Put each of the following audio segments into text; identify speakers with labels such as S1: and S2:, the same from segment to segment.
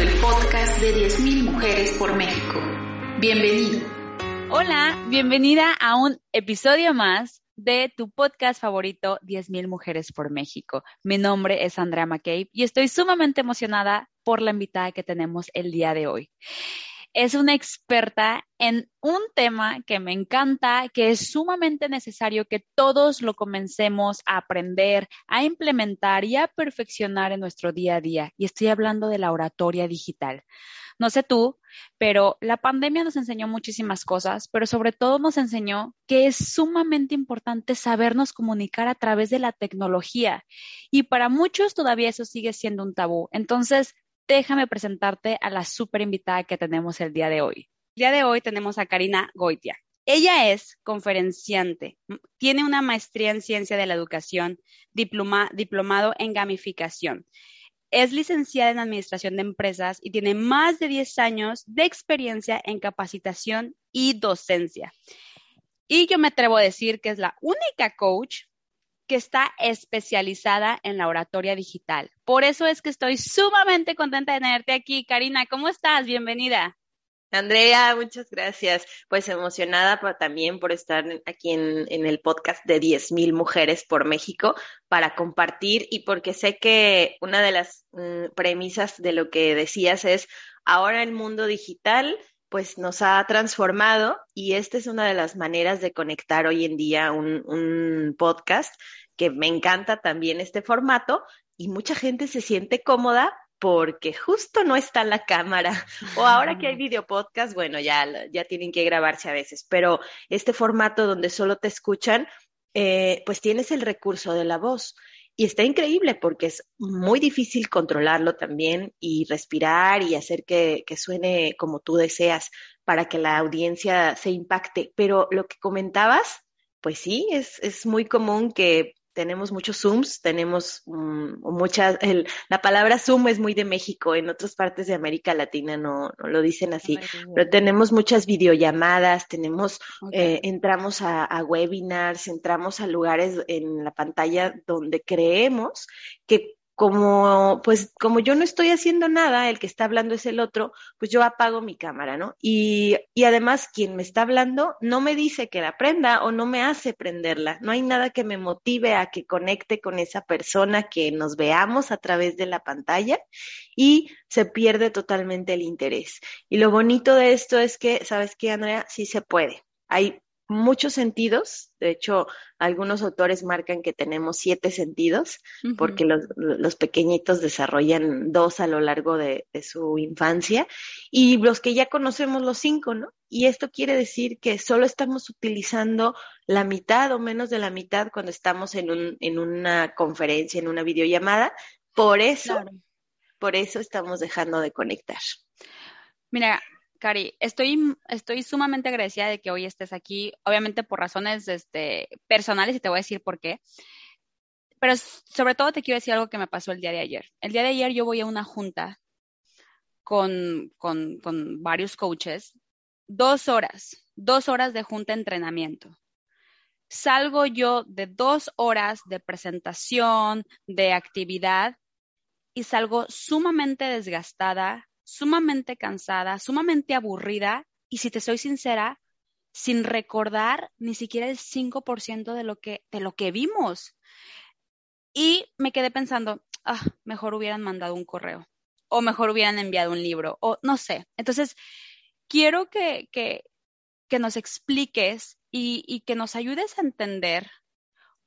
S1: el podcast de 10.000 mujeres por México. Bienvenido.
S2: Hola, bienvenida a un episodio más de tu podcast favorito 10.000 mujeres por México. Mi nombre es Andrea McCabe y estoy sumamente emocionada por la invitada que tenemos el día de hoy es una experta en un tema que me encanta, que es sumamente necesario que todos lo comencemos a aprender, a implementar y a perfeccionar en nuestro día a día. Y estoy hablando de la oratoria digital. No sé tú, pero la pandemia nos enseñó muchísimas cosas, pero sobre todo nos enseñó que es sumamente importante sabernos comunicar a través de la tecnología. Y para muchos todavía eso sigue siendo un tabú. Entonces, déjame presentarte a la súper invitada que tenemos el día de hoy. El día de hoy tenemos a Karina Goitia. Ella es conferenciante, tiene una maestría en ciencia de la educación, diplomado en gamificación. Es licenciada en administración de empresas y tiene más de 10 años de experiencia en capacitación y docencia. Y yo me atrevo a decir que es la única coach que está especializada en la oratoria digital. Por eso es que estoy sumamente contenta de tenerte aquí. Karina, ¿cómo estás? Bienvenida.
S3: Andrea, muchas gracias. Pues emocionada también por estar aquí en, el podcast de 10.000 mujeres por México para compartir y porque sé que una de las mm, premisas de lo que decías es ahora el mundo digital pues nos ha transformado y esta es una de las maneras de conectar hoy en día un, podcast que me encanta también este formato y mucha gente se siente cómoda porque justo no está la cámara. O ahora que hay video podcast, bueno, ya, ya tienen que grabarse a veces, pero este formato donde solo te escuchan, eh, pues tienes el recurso de la voz. Y está increíble porque es muy difícil controlarlo también y respirar y hacer que, suene como tú deseas para que la audiencia se impacte. Pero lo que comentabas, pues sí, es, es muy común que tenemos muchos Zooms, tenemos mm, muchas, la palabra Zoom es muy de México, en otras partes de América Latina no, no lo dicen así, pero tenemos muchas videollamadas, tenemos, eh, entramos a, a, webinars, entramos a lugares en la pantalla donde creemos que como, pues, como yo no estoy haciendo nada, el que está hablando es el otro, pues yo apago mi cámara, ¿no? Y, y además, quien me está hablando no me dice que la prenda o no me hace prenderla. No hay nada que me motive a que conecte con esa persona, que nos veamos a través de la pantalla y se pierde totalmente el interés. Y lo bonito de esto es que, ¿sabes qué, Andrea? Sí se puede. Hay muchos sentidos. De hecho, algunos autores marcan que tenemos siete sentidos, porque los, pequeñitos desarrollan dos a lo largo de, su infancia, y los que ya conocemos los cinco, ¿no? Y esto quiere decir que solo estamos utilizando la mitad o menos de la mitad cuando estamos en, un, en una conferencia, en una videollamada. Por eso, por eso estamos dejando de conectar.
S2: Mira, Cari, estoy, estoy sumamente agradecida de que hoy estés aquí, obviamente por razones este, personales y te voy a decir por qué. Pero sobre todo te quiero decir algo que me pasó el día de ayer. El día de ayer yo voy a una junta con, con, varios coaches, dos horas, dos horas de junta entrenamiento. Salgo yo de dos horas de presentación, de actividad, y salgo sumamente desgastada, sumamente cansada, sumamente aburrida y si te soy sincera, sin recordar ni siquiera el 5% de lo que de lo que vimos. Y me quedé pensando, ah, mejor hubieran mandado un correo o mejor hubieran enviado un libro o no sé. Entonces, quiero que, que, que nos expliques y, y que nos ayudes a entender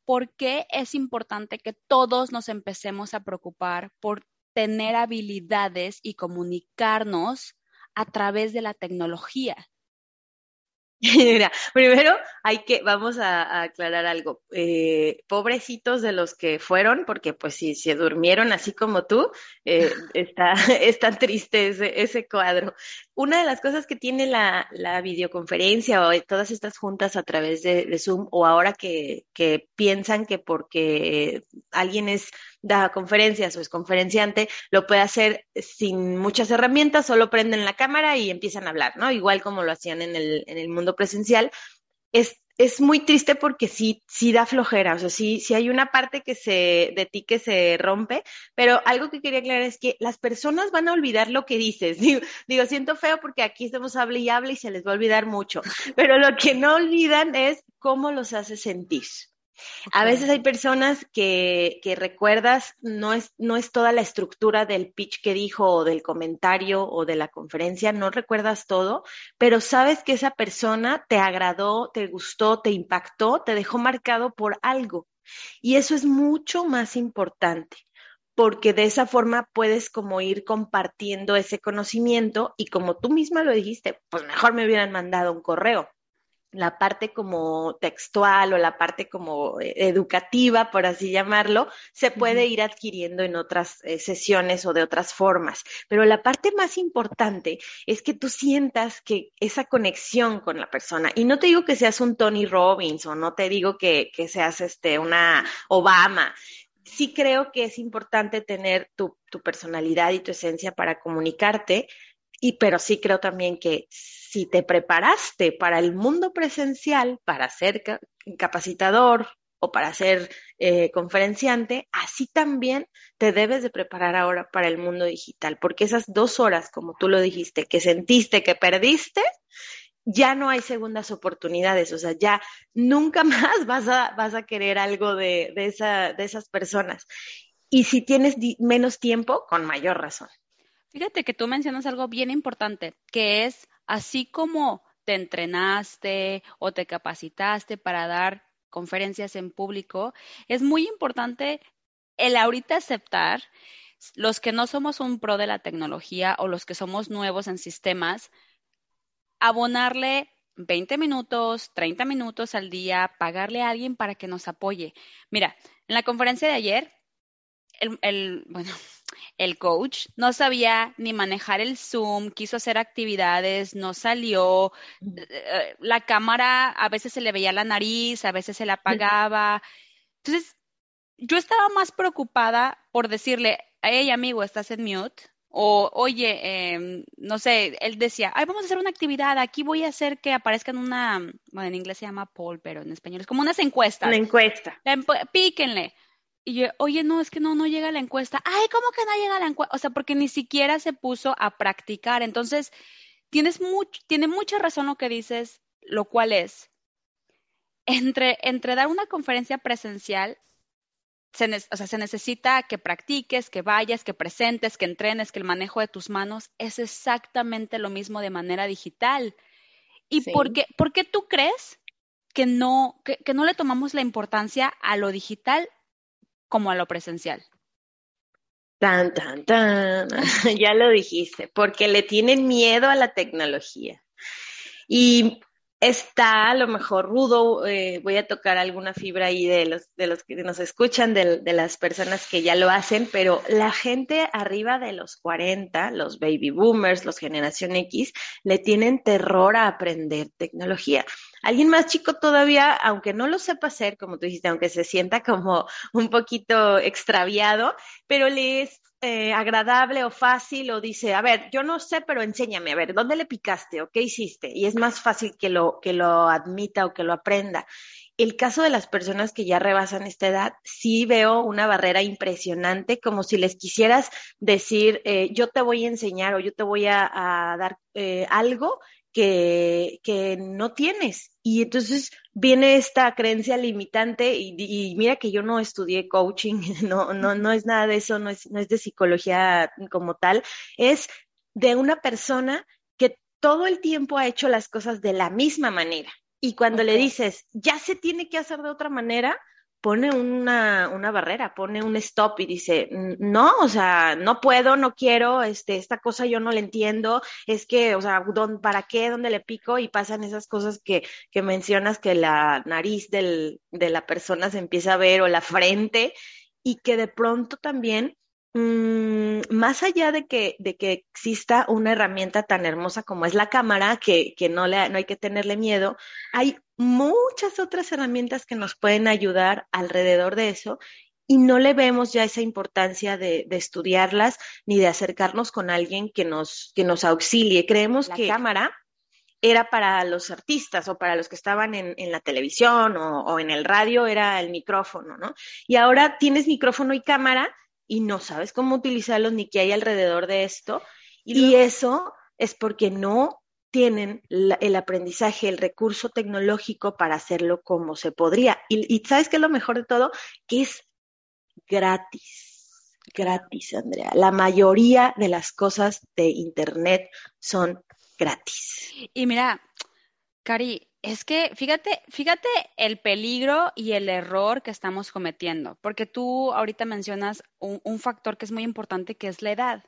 S2: por qué es importante que todos nos empecemos a preocupar por tener habilidades y comunicarnos a través de la tecnología.
S3: Mira, primero hay que, vamos a, aclarar algo. Eh, pobrecitos de los que fueron, porque pues si se durmieron así como tú, eh, está, tan triste ese, cuadro. Una de las cosas que tiene la, videoconferencia o todas estas juntas a través de, Zoom, o ahora que, que piensan que porque alguien es da conferencias o es conferenciante, lo puede hacer sin muchas herramientas, solo prenden la cámara y empiezan a hablar, ¿no? Igual como lo hacían en el, en el mundo presencial. Es, es muy triste porque sí, sí da flojera, o sea, sí, sí hay una parte que se, de ti que se rompe, pero algo que quería aclarar es que las personas van a olvidar lo que dices. Digo, siento feo porque aquí estamos hable y hable y se les va a olvidar mucho, pero lo que no olvidan es cómo los hace sentir. A veces hay personas que, que, recuerdas, no es, no es toda la estructura del pitch que dijo o del comentario o de la conferencia, no recuerdas todo, pero sabes que esa persona te agradó, te gustó, te impactó, te dejó marcado por algo. Y eso es mucho más importante porque de esa forma puedes como ir compartiendo ese conocimiento y como tú misma lo dijiste, pues mejor me hubieran mandado un correo la parte como textual o la parte como eh, educativa, por así llamarlo, se puede ir adquiriendo en otras eh, sesiones o de otras formas. Pero la parte más importante es que tú sientas que esa conexión con la persona, y no te digo que seas un Tony Robbins o no te digo que, que seas este, una Obama, sí creo que es importante tener tu, tu personalidad y tu esencia para comunicarte, y pero sí creo también que si te preparaste para el mundo presencial, para ser capacitador o para ser eh, conferenciante, así también te debes de preparar ahora para el mundo digital, porque esas dos horas, como tú lo dijiste, que sentiste que perdiste, ya no hay segundas oportunidades, o sea, ya nunca más vas a, vas a querer algo de, de, de esas personas. Y si tienes menos tiempo, con mayor razón.
S2: Fíjate que tú mencionas algo bien importante, que es así como te entrenaste o te capacitaste para dar conferencias en público, es muy importante el ahorita aceptar los que no somos un pro de la tecnología o los que somos nuevos en sistemas, abonarle 20 minutos, 30 minutos al día, pagarle a alguien para que nos apoye. Mira, en la conferencia de ayer, el, el bueno, el coach no sabía ni manejar el Zoom, quiso hacer actividades, no salió, eh, la cámara a veces se le veía la nariz, a veces se la apagaba. Entonces, yo estaba más preocupada por decirle, hey amigo, estás en mute. O, oye, eh, no sé, él decía, ay, vamos a hacer una actividad, aquí voy a hacer que aparezcan una, bueno, en inglés se llama poll, pero en español es como unas encuestas.
S3: Una encuesta.
S2: Píquenle. Y yo, oye, no, es que no, no llega la encuesta. Ay, ¿cómo que no llega la encuesta? O sea, porque ni siquiera se puso a practicar. Entonces, tienes mucho, tiene mucha razón lo que dices, lo cual es, entre, entre dar una conferencia presencial, se, o sea, se necesita que practiques, que vayas, que presentes, que entrenes, que el manejo de tus manos es exactamente lo mismo de manera digital. ¿Y por, qué, por qué tú crees que no, que, que no le tomamos la importancia a lo digital como a lo presencial?
S3: Tan, tan, tan. ya lo dijiste, porque le tienen miedo a la tecnología. Y está a lo mejor rudo, eh, voy a tocar alguna fibra ahí de los, de los que nos escuchan, de, de, las personas que ya lo hacen, pero la gente arriba de los 40, los baby boomers, los generación X, le tienen terror a aprender tecnología. Alguien más chico todavía, aunque no lo sepa hacer, como tú dijiste, aunque se sienta como un poquito extraviado, pero le es eh, agradable o fácil o dice, a ver, yo no sé, pero enséñame, a ver, ¿dónde le picaste o qué hiciste? Y es más fácil que lo, que lo admita o que lo aprenda. El caso de las personas que ya rebasan esta edad, sí veo una barrera impresionante, como si les quisieras decir, eh, yo te voy a enseñar o yo te voy a, dar eh, algo que, que no tienes. Y entonces viene esta creencia limitante y, mira que yo no estudié coaching, no, no, no es nada de eso, no es, no es de psicología como tal, es de una persona que todo el tiempo ha hecho las cosas de la misma manera. Y cuando le dices, ya se tiene que hacer de otra manera, pone una, una barrera, pone un stop y dice, no, o sea, no puedo, no quiero, este, esta cosa yo no la entiendo, es que, o sea, ¿para qué? ¿Dónde le pico? Y pasan esas cosas que, que mencionas que la nariz del, de la persona se empieza a ver o la frente y que de pronto también Mm, más allá de que, de que exista una herramienta tan hermosa como es la cámara, que, que no, le, no hay que tenerle miedo, hay muchas otras herramientas que nos pueden ayudar alrededor de eso y no le vemos ya esa importancia de, de estudiarlas ni de acercarnos con alguien que nos, que nos auxilie. Creemos que la cámara era para los artistas o para los que estaban en, la televisión o, en el radio, era el micrófono, ¿no? Y ahora tienes micrófono y cámara y no sabes cómo utilizarlos ni qué hay alrededor de esto. Y, eso es porque no tienen el aprendizaje, el recurso tecnológico para hacerlo como se podría. Y, y ¿sabes qué es lo mejor de todo? Que es gratis. Gratis, Andrea. La mayoría de las cosas de Internet son gratis.
S2: Y mira, Cari, es que fíjate, fíjate el peligro y el error que estamos cometiendo, porque tú ahorita mencionas un, factor que es muy importante, que es la edad.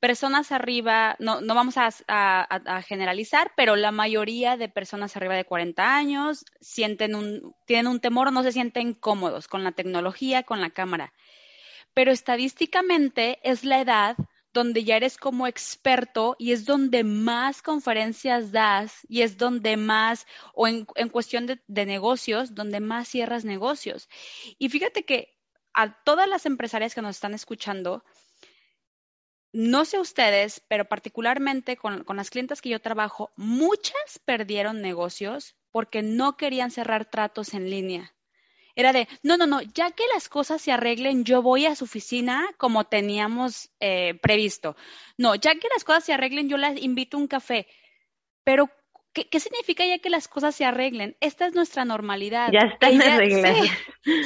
S2: Personas arriba, no, no vamos a, a, generalizar, pero la mayoría de personas arriba de 40 años sienten un, tienen un temor, no se sienten cómodos con la tecnología, con la cámara. Pero estadísticamente es la edad donde ya eres como experto y es donde más conferencias das y es donde más, o en, cuestión de, de, negocios, donde más cierras negocios. Y fíjate que a todas las empresarias que nos están escuchando, no sé ustedes, pero particularmente con, con las clientes que yo trabajo, muchas perdieron negocios porque no querían cerrar tratos en línea. Era de, no, no, no, ya que las cosas se arreglen, yo voy a su oficina como teníamos eh, previsto. No, ya que las cosas se arreglen, yo las invito a un café. Pero, ¿qué, significa ya que las cosas se arreglen? Esta es nuestra normalidad.
S3: Ya están arregladas.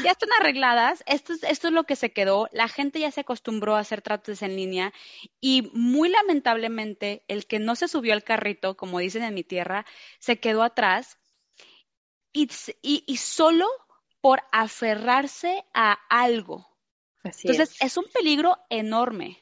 S2: ya están arregladas. Esto es, esto es lo que se quedó. La gente ya se acostumbró a hacer tratos en línea y muy lamentablemente el que no se subió al carrito, como dicen en mi tierra, se quedó atrás y, y, y solo por aferrarse a algo. Entonces, es. un peligro enorme.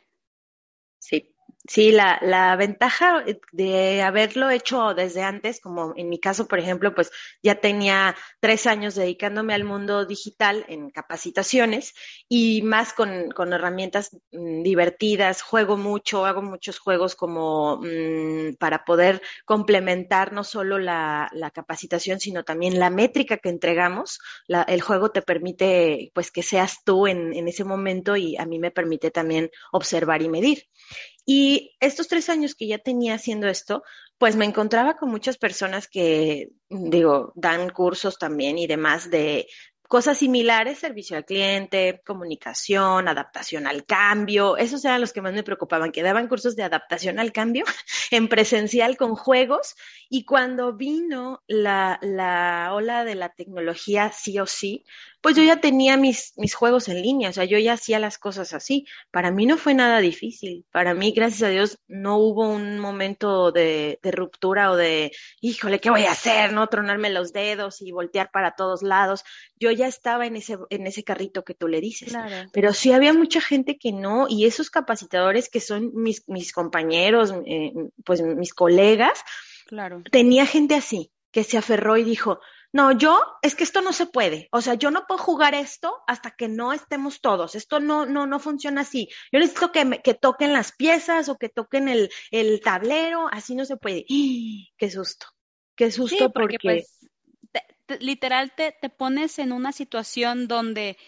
S3: Sí. Sí, la, la ventaja de haberlo hecho desde antes, como en mi caso, por ejemplo, pues ya tenía tres años dedicándome al mundo digital en capacitaciones y más con, con herramientas mm, divertidas, juego mucho, hago muchos juegos como mm, para poder complementar no solo la, la, capacitación, sino también la métrica que entregamos. La, el juego te permite pues que seas tú en, en ese momento y a mí me permite también observar y medir. Y estos tres años que ya tenía haciendo esto, pues me encontraba con muchas personas que, digo, dan cursos también y demás de Cosas similares, servicio al cliente, comunicación, adaptación al cambio, esos eran los que más me preocupaban, que daban cursos de adaptación al cambio en presencial con juegos y cuando vino la, la ola de la tecnología sí o sí, pues yo ya tenía mis, mis juegos en línea, o sea, yo ya hacía las cosas así. Para mí no fue nada difícil, para mí, gracias a Dios, no hubo un momento de, de ruptura o de, híjole, ¿qué voy a hacer? ¿No? Tronarme los dedos y voltear para todos lados. Yo ya estaba en ese, en ese carrito que tú le dices. Pero sí había mucha gente que no, y esos capacitadores que son mis, mis compañeros, eh, pues mis colegas, claro. tenía gente así, que se aferró y dijo, no, yo, es que esto no se puede. O sea, yo no puedo jugar esto hasta que no estemos todos. Esto no, no, no funciona así. Yo necesito que, que toquen las piezas o que toquen el, el tablero. Así no se puede. ¡Qué susto! ¡Qué susto! porque, pues,
S2: literal te, te pones en una situación donde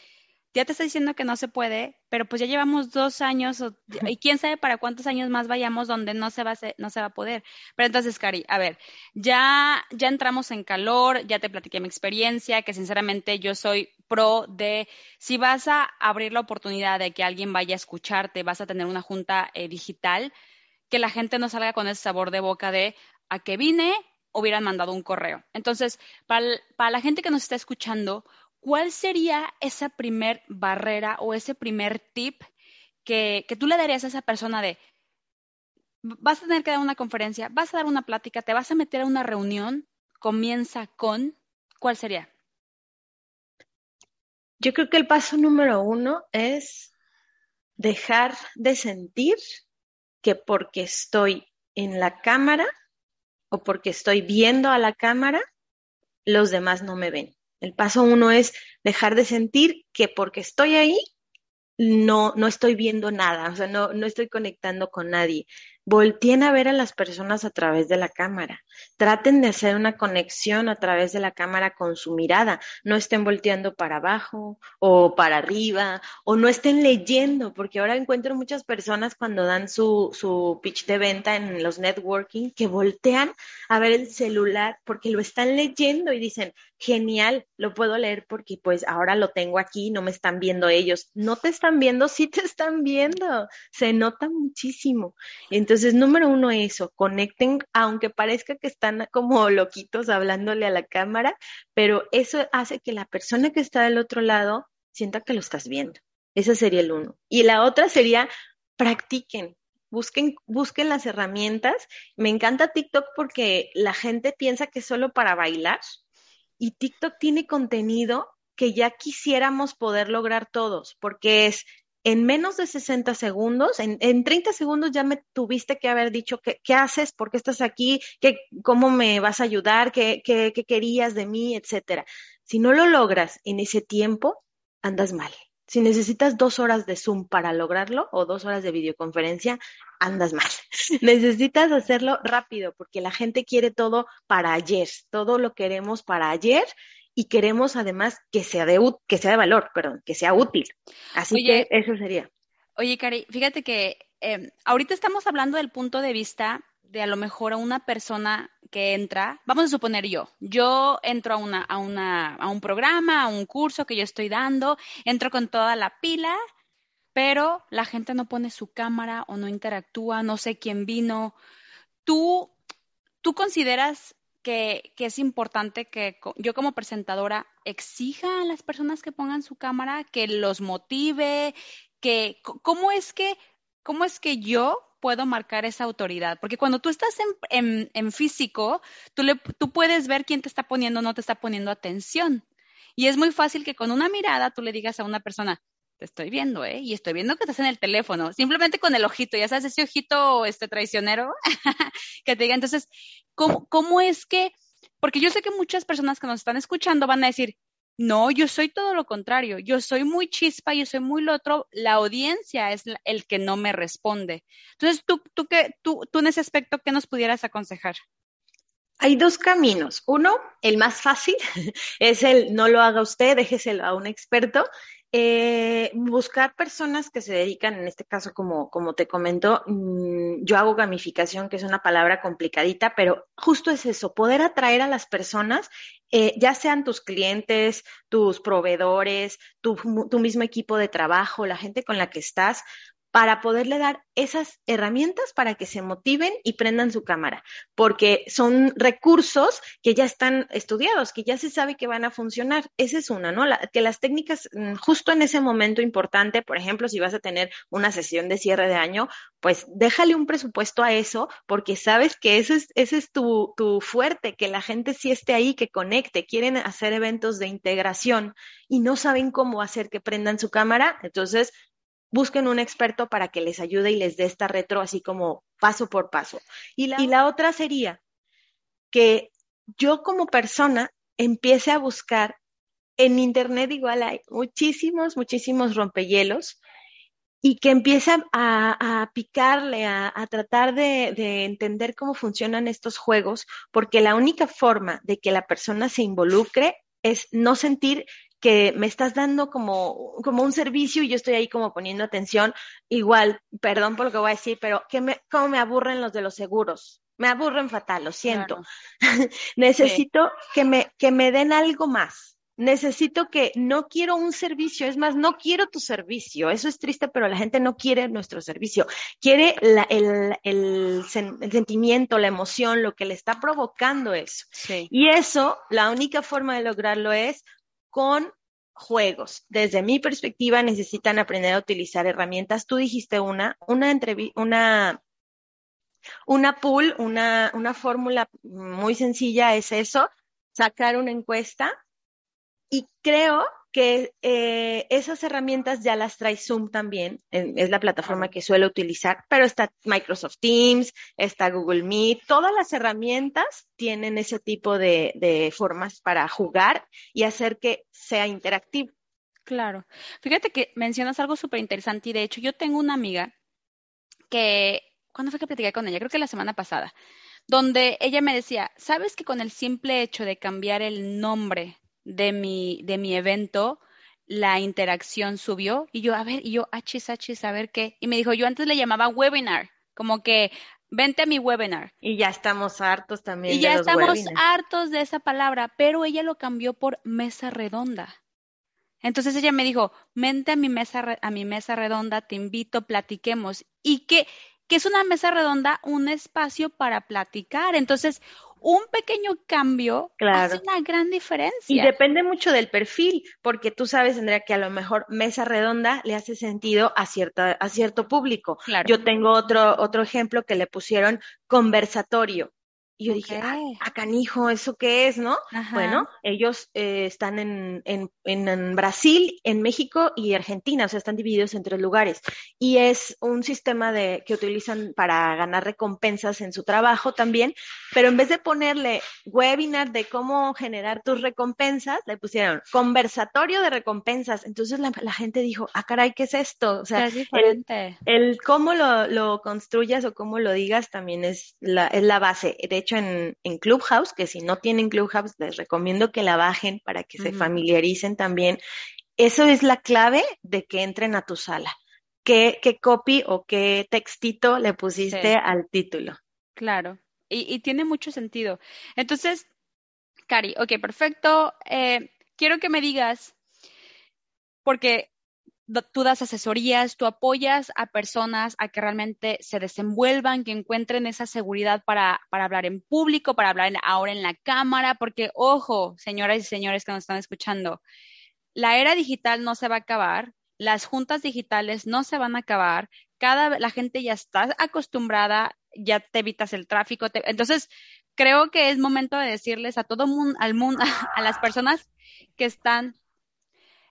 S2: ya te está diciendo que no se puede, pero pues ya llevamos dos años y quién sabe para cuántos años más vayamos donde no se va a, no se va a poder. Pero entonces, Cari, a ver, ya, ya entramos en calor, ya te platiqué mi experiencia, que sinceramente yo soy pro de si vas a abrir la oportunidad de que alguien vaya a escucharte, vas a tener una junta eh, digital, que la gente no salga con ese sabor de boca de a que vine, hubieran mandado un correo. Entonces, para, para la gente que nos está escuchando, ¿cuál sería esa primer barrera o ese primer tip que, tú le darías a esa persona de, vas a tener que dar una conferencia, vas a dar una plática, te vas a meter a una reunión, comienza con, ¿cuál sería?
S3: Yo creo que el paso número uno es dejar de sentir que porque estoy en la cámara o porque estoy viendo a la cámara, los demás no me ven. El paso uno es dejar de sentir que porque estoy ahí, no, no estoy viendo nada, o sea, no, no estoy conectando con nadie. volteen a ver a las personas a través de la cámara. Traten de hacer una conexión a través de la cámara con su mirada. No estén volteando para abajo o para arriba o no estén leyendo, porque ahora encuentro muchas personas cuando dan su, su pitch de venta en los networking que voltean a ver el celular porque lo están leyendo y dicen, genial, lo puedo leer porque pues ahora lo tengo aquí, no me están viendo ellos. No te están viendo, sí te están viendo. Se nota muchísimo. Entonces, número uno, eso, conecten, aunque parezca que están como loquitos hablándole a la cámara, pero eso hace que la persona que está del otro lado sienta que lo estás viendo. Ese sería el uno. Y la otra sería, practiquen, busquen, busquen las herramientas. Me encanta TikTok porque la gente piensa que es solo para bailar y TikTok tiene contenido que ya quisiéramos poder lograr todos, porque es en menos de 60 segundos, en, en 30 segundos ya me tuviste que haber dicho qué, haces, por qué estás aquí, qué, cómo me vas a ayudar, qué, qué, qué querías de mí, etcétera. Si no lo logras en ese tiempo, andas mal. Si necesitas dos horas de Zoom para lograrlo o dos horas de videoconferencia, andas mal. necesitas hacerlo rápido porque la gente quiere todo para ayer. Todo lo queremos para ayer y queremos además que sea de, que sea de valor, perdón, que sea útil. Así que eso sería.
S2: Oye, Cari, fíjate que eh, ahorita estamos hablando del punto de vista de a lo mejor a una persona que entra, vamos a suponer yo, yo entro a, una, a, una, a un programa, a un curso que yo estoy dando, entro con toda la pila, pero la gente no pone su cámara o no interactúa, no sé quién vino. ¿Tú, tú consideras que, que, es importante que yo como presentadora exija a las personas que pongan su cámara, que los motive, que cómo es que, cómo es que yo puedo marcar esa autoridad? Porque cuando tú estás en, físico, tú, le, tú puedes ver quién te está poniendo o no te está poniendo atención. Y es muy fácil que con una mirada tú le digas a una persona, te estoy viendo, ¿eh? Y estoy viendo que estás en el teléfono, simplemente con el ojito, ya sabes, ese ojito este traicionero que te diga, entonces, ¿cómo, ¿cómo es que, porque yo sé que muchas personas que nos están escuchando van a decir, no, yo soy todo lo contrario, yo soy muy chispa, yo soy muy lo otro, la audiencia es el que no me responde. Entonces, ¿tú, tú, qué, tú, tú en ese aspecto, ¿qué nos pudieras aconsejar?
S3: Hay dos caminos. Uno, el más fácil, es el no lo haga usted, déjeselo a un experto. Eh, buscar personas que se dedican, en este caso, como, como te comento, mmm, yo hago gamificación, que es una palabra complicadita, pero justo es eso, poder atraer a las personas, eh, ya sean tus clientes, tus proveedores, tu, tu mismo equipo de trabajo, la gente con la que estás, para poderle dar esas herramientas para que se motiven y prendan su cámara, porque son recursos que ya están estudiados, que ya se sabe que van a funcionar. Esa es una, ¿no? Que las técnicas mm, justo en ese momento importante, por ejemplo, si vas a tener una sesión de cierre de año, pues déjale un presupuesto a eso, porque sabes que es, ese es tu, tu fuerte, que la gente sí esté ahí, que conecte, quieren hacer eventos de integración y no saben cómo hacer que prendan su cámara, entonces busquen un experto para que les ayude y les dé esta retro así como paso por paso. Y la, y la otra sería que yo como persona empiece a buscar en internet igual hay muchísimos, muchísimos rompehielos y que empiece a, a picarle, a, a tratar de, de, entender cómo funcionan estos juegos, porque la única forma de que la persona se involucre es no sentir que me estás dando como, como un servicio y yo estoy ahí como poniendo atención. Igual, perdón por lo que voy a decir, pero que me, cómo me aburren los de los seguros. Me aburren fatal, lo siento. Claro. Necesito sí. que, me, que me den algo más. Necesito que no quiero un servicio, es más, no quiero tu servicio. Eso es triste, pero la gente no quiere nuestro servicio. Quiere la, el, el, el, sentimiento, la emoción, lo que le está provocando eso. Sí. Y eso, la única forma de lograrlo es con juegos. Desde mi perspectiva, necesitan aprender a utilizar herramientas. Tú dijiste una, una una una pool, una, una fórmula muy sencilla es eso, sacar una encuesta y creo que eh, esas herramientas ya las trae Zoom también, es la plataforma que suelo utilizar, pero está Microsoft Teams, está Google Meet, todas las herramientas tienen ese tipo de, de formas para jugar y hacer que sea interactivo.
S2: Claro. Fíjate que mencionas algo súper interesante y de hecho yo tengo una amiga que ¿cuándo fue que platiqué con ella? Creo que la semana pasada, donde ella me decía, ¿sabes que con el simple hecho de cambiar el nombre de mi, de mi evento, la interacción subió? Y yo, a ver, y yo, achis, achis, a ver qué. Y me dijo, yo antes le llamaba webinar, como que vente a mi webinar.
S3: Y ya estamos hartos también.
S2: Y ya estamos hartos de esa palabra, pero ella lo cambió por mesa redonda. Entonces ella me dijo, vente a mi mesa, a mi mesa redonda, te invito, platiquemos. Y que, que es una mesa redonda, un espacio para platicar. Entonces, un pequeño cambio hace una gran diferencia.
S3: Y depende mucho del perfil, porque tú sabes, Andrea, que a lo mejor mesa redonda le hace sentido a, cierta, a cierto público. Yo tengo otro, otro ejemplo que le pusieron conversatorio. Y yo dije, ah, canijo, ¿eso qué es, no? Bueno, ellos eh, están en, en, en, Brasil, en México y Argentina, o sea, están divididos en tres lugares. Y es un sistema de, que utilizan para ganar recompensas en su trabajo también, pero en vez de ponerle webinar de cómo generar tus recompensas, le pusieron conversatorio de recompensas. Entonces la, la gente dijo, ah, caray, ¿qué es esto? O sea,
S2: es diferente.
S3: El, el cómo lo, lo, construyas o cómo lo digas también es la, es la base. De hecho, en, Clubhouse, que si no tienen Clubhouse, les recomiendo que la bajen para que se familiaricen también. Eso es la clave de que entren a tu sala. ¿Qué, qué copy o qué textito le pusiste al título?
S2: Claro, y, tiene mucho sentido. Entonces, Cari, ok, perfecto. Eh, quiero que me digas, porque tú das asesorías, tú apoyas a personas a que realmente se desenvuelvan, que encuentren esa seguridad para, para hablar en público, para hablar ahora en la cámara, porque ojo, señoras y señores que nos están escuchando, la era digital no se va a acabar, las juntas digitales no se van a acabar, cada la gente ya está acostumbrada, ya te evitas el tráfico, entonces creo que es momento de decirles a todo mundo, al mundo, a las personas que están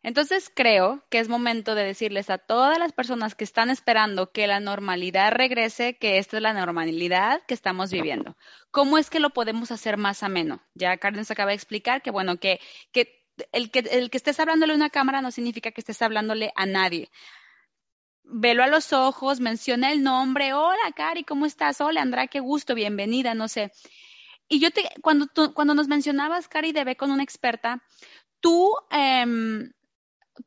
S2: entonces creo que es momento de decirles a todas las personas que están esperando que la normalidad regrese, que esta es la normalidad que estamos viviendo. ¿Cómo es que lo podemos hacer más ameno? Ya Karen nos acaba de explicar que, bueno, que, que el que, el que estés hablándole a una cámara no significa que estés hablándole a nadie. Velo a los ojos, menciona el nombre. Hola, Cari, ¿cómo estás? Hola, Andrea, qué gusto, bienvenida, no sé. Y yo te, cuando, cuando nos mencionabas, Cari, de ver con una experta, tú eh,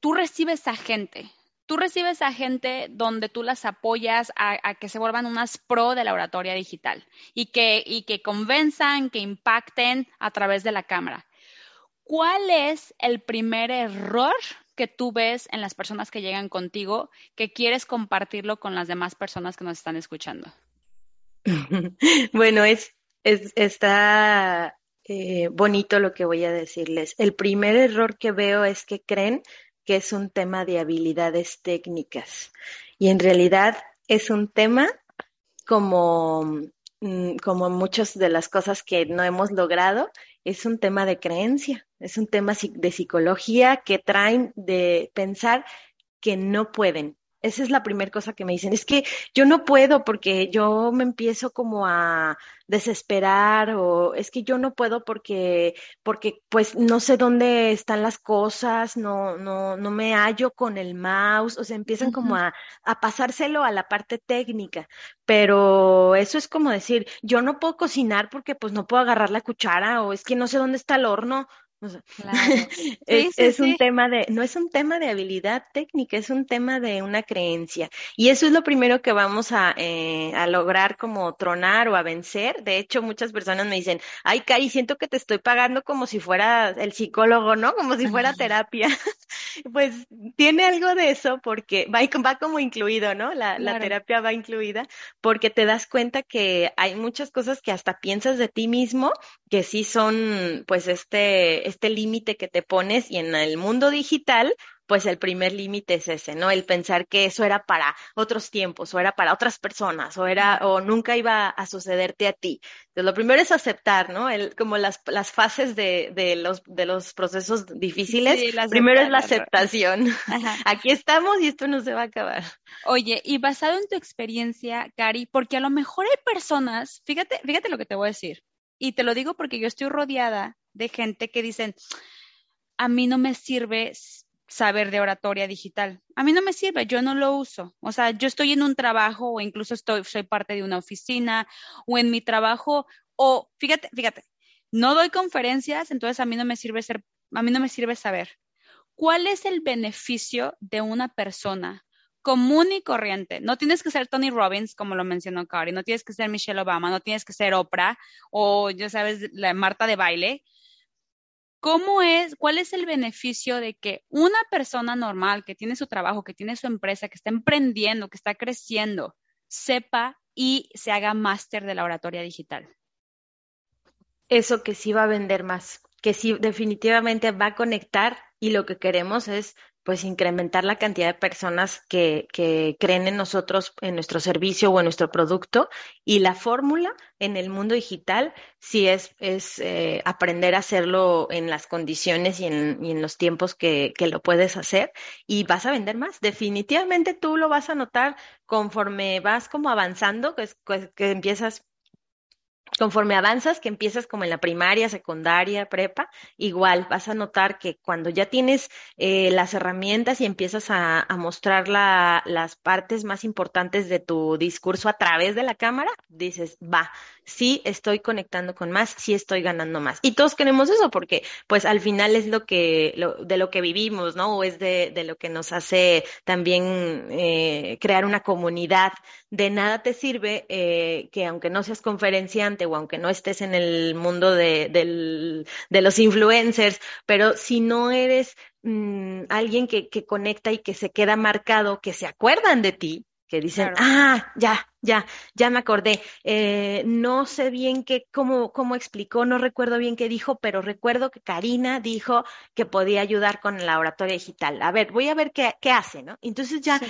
S2: tú recibes a gente, tú recibes a gente donde tú las apoyas a, que se vuelvan unas pro de la oratoria digital y que, y que convenzan, que impacten a través de la cámara. ¿Cuál es el primer error que tú ves en las personas que llegan contigo que quieres compartirlo con las demás personas que nos están escuchando?
S3: bueno, es, está eh, bonito lo que voy a decirles. El primer error que veo es que creen que es un tema de habilidades técnicas. Y en realidad es un tema como, mm, como muchas de las cosas que no hemos logrado, es un tema de creencia, es un tema de psicología que traen de pensar que no pueden, esa es la primera cosa que me dicen. Es que yo no puedo porque yo me empiezo como a desesperar o es que yo no puedo porque, porque pues no sé dónde están las cosas, no, no, no me hallo con el mouse, o sea, empiezan como a, a pasárselo a la parte técnica. Pero eso es como decir, yo no puedo cocinar porque pues no puedo agarrar la cuchara o es que no sé dónde está el horno es, un tema de, no es un tema de habilidad técnica, es un tema de una creencia. Y eso es lo primero que vamos a, eh, a lograr como tronar o a vencer. De hecho, muchas personas me dicen, ay, Cari, siento que te estoy pagando como si fuera el psicólogo, ¿no? Como si fuera terapia. Pues tiene algo de eso porque va, va como incluido, ¿no? La, la terapia va incluida porque te das cuenta que hay muchas cosas que hasta piensas de ti mismo que sí son, pues, este, este límite que te pones y en el mundo digital, pues el primer límite es ese, ¿no? El pensar que eso era para otros tiempos o era para otras personas o era o nunca iba a sucederte a ti. Entonces, lo primero es aceptar, ¿no? El, como las, las fases de, de, los, de los procesos difíciles. primero es la aceptación. Aquí estamos y esto no se va a acabar.
S2: Oye, y basado en tu experiencia, Cari, porque a lo mejor hay personas, fíjate, fíjate lo que te voy a decir. Y te lo digo porque yo estoy rodeada de gente que dicen, a mí no me sirve saber de oratoria digital. A mí no me sirve, yo no lo uso. O sea, yo estoy en un trabajo o incluso estoy, soy parte de una oficina o en mi trabajo o fíjate, fíjate, no doy conferencias, entonces a mí no me sirve ser, a mí no me sirve saber cuál es el beneficio de una persona común y corriente. No tienes que ser Tony Robbins, como lo mencionó Cari, no tienes que ser Michelle Obama, no tienes que ser Oprah o, ya sabes, la Marta de baile. ¿Cómo es, cuál es el beneficio de que una persona normal que tiene su trabajo, que tiene su empresa, que está emprendiendo, que está creciendo, sepa y se haga máster de la oratoria digital?
S3: Eso que sí va a vender más, que sí definitivamente va a conectar y lo que queremos es pues incrementar la cantidad de personas que, que, creen en nosotros, en nuestro servicio o en nuestro producto. Y la fórmula en el mundo digital sí es, es eh, aprender a hacerlo en las condiciones y en, en los tiempos que, que, lo puedes hacer y vas a vender más. Definitivamente tú lo vas a notar conforme vas como avanzando, que, que empiezas Conforme avanzas, que empiezas como en la primaria, secundaria, prepa, igual vas a notar que cuando ya tienes eh, las herramientas y empiezas a, mostrar las partes más importantes de tu discurso a través de la cámara, dices, va, sí estoy conectando con más, sí estoy ganando más. Y todos queremos eso porque pues al final es lo que, de lo que vivimos, ¿no? O es de, de lo que nos hace también eh, crear una comunidad. De nada te sirve eh, que aunque no seas conferenciante o aunque no estés en el mundo de, del, de los influencers, pero si no eres mm, alguien que, que conecta y que se queda marcado, que se acuerdan de ti, que dicen, ah, ya, ya, ya me acordé. Eh, no sé bien qué, cómo, cómo explicó, no recuerdo bien qué dijo, pero recuerdo que Karina dijo que podía ayudar con la oratoria digital. A ver, voy a ver qué, qué hace, ¿no? Entonces ya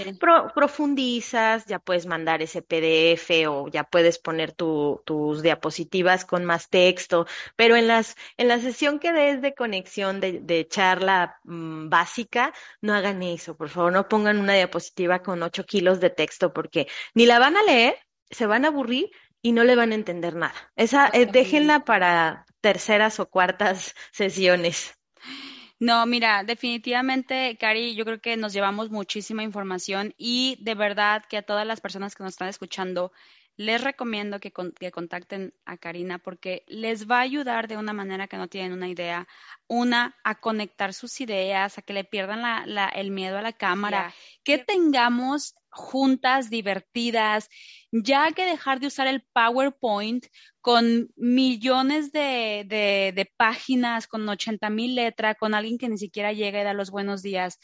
S3: profundizas, ya puedes mandar ese PDF o ya puedes poner tu, tus diapositivas con más texto, pero en las, en la sesión que des de conexión de, de charla mm, básica, no hagan eso, por favor, no pongan una diapositiva con ocho kilos de texto porque ni la van a leer se van a aburrir y no le van a entender nada. Esa, eh, déjenla para terceras o cuartas sesiones.
S2: No, mira, definitivamente, Cari, yo creo que nos llevamos muchísima información y de verdad que a todas las personas que nos están escuchando, les recomiendo que, contacten a Karina porque les va a ayudar de una manera que no tienen una idea. Una, a conectar sus ideas, a que le pierdan el miedo a la cámara, que tengamos juntas divertidas, ya que dejar de usar el PowerPoint con millones de, de páginas, con 80 mil letras, con alguien que ni siquiera llega y da los buenos días.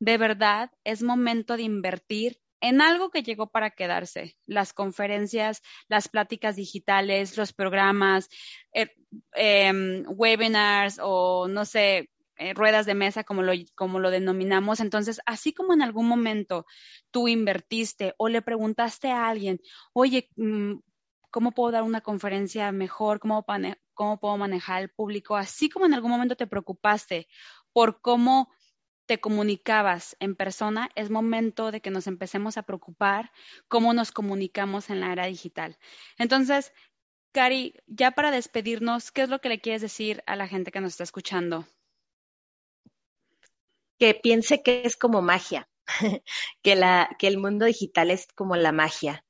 S2: De verdad, es momento de invertir en algo que llegó para quedarse, las conferencias, las pláticas digitales, los programas, eh, em, webinars o no sé, eh, ruedas de mesa como lo, como lo denominamos. Entonces, así como en algún momento tú invertiste o le preguntaste a alguien, oye, mm, ¿cómo puedo dar una conferencia mejor? ¿Cómo, ¿Cómo puedo manejar el público? Así como en algún momento te preocupaste por cómo te comunicabas en persona, es momento de que nos empecemos a preocupar cómo nos comunicamos en la era digital. Entonces, Cari, ya para despedirnos, ¿qué es lo que le quieres decir a la gente que nos está escuchando?
S3: Que piense que es como magia, que, la, que el mundo digital es como la magia,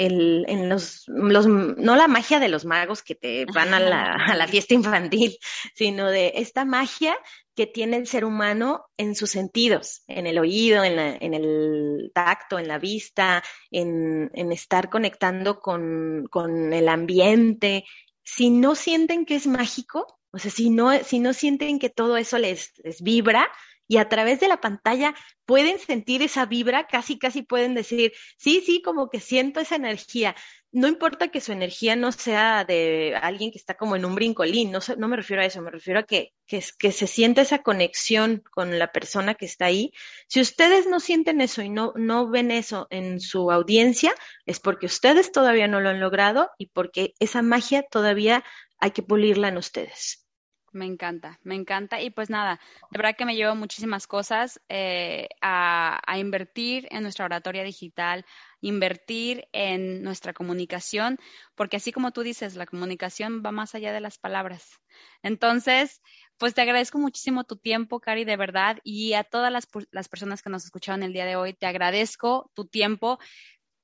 S3: el, en los, los, no la magia de los magos que te van a la, a la, fiesta infantil, sino de esta magia que tiene el ser humano en sus sentidos, en el oído, en, la, en el tacto, en la vista, en, en estar conectando con, con, el ambiente. Si no sienten que es mágico, o sea, si no, si no sienten que todo eso les, les vibra, y a través de la pantalla pueden sentir esa vibra, casi, casi pueden decir, sí, sí, como que siento esa energía. No importa que su energía no sea de alguien que está como en un brincolín, no, no me refiero a eso, me refiero a que, que, se sienta esa conexión con la persona que está ahí. Si ustedes no sienten eso y no, no ven eso en su audiencia, es porque ustedes todavía no lo han logrado y porque esa magia todavía hay que pulirla en ustedes.
S2: Me encanta, me encanta. Y pues nada, de verdad que me llevo muchísimas cosas eh, a, a, invertir en nuestra oratoria digital, invertir en nuestra comunicación, porque así como tú dices, la comunicación va más allá de las palabras. Entonces, pues te agradezco muchísimo tu tiempo, Cari, de verdad, y a todas las, las personas que nos escucharon el día de hoy, te agradezco tu tiempo.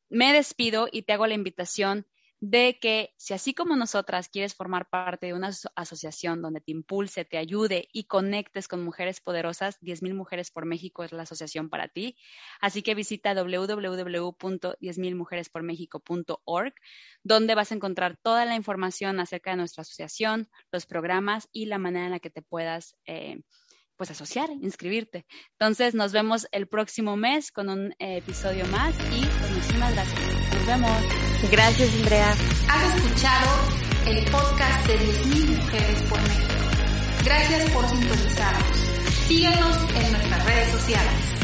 S2: Me despido y te hago la invitación de que si así como nosotras quieres formar parte de una asociación donde te impulse, te ayude y conectes con mujeres poderosas, 10.000 Mujeres por México es la asociación para ti. Así que visita www.10.000mujerespormexico.org, donde vas a encontrar toda la información acerca de nuestra asociación, los programas y la manera en la que te puedas... Eh, pues asociar, inscribirte. Entonces nos vemos el próximo mes con un eh, episodio más y pues muchísimas gracias. Nos vemos.
S3: Gracias, Andrea.
S1: Has escuchado el podcast de 10.000 Mujeres por México. Gracias por sintonizarnos. Síguenos en nuestras redes sociales.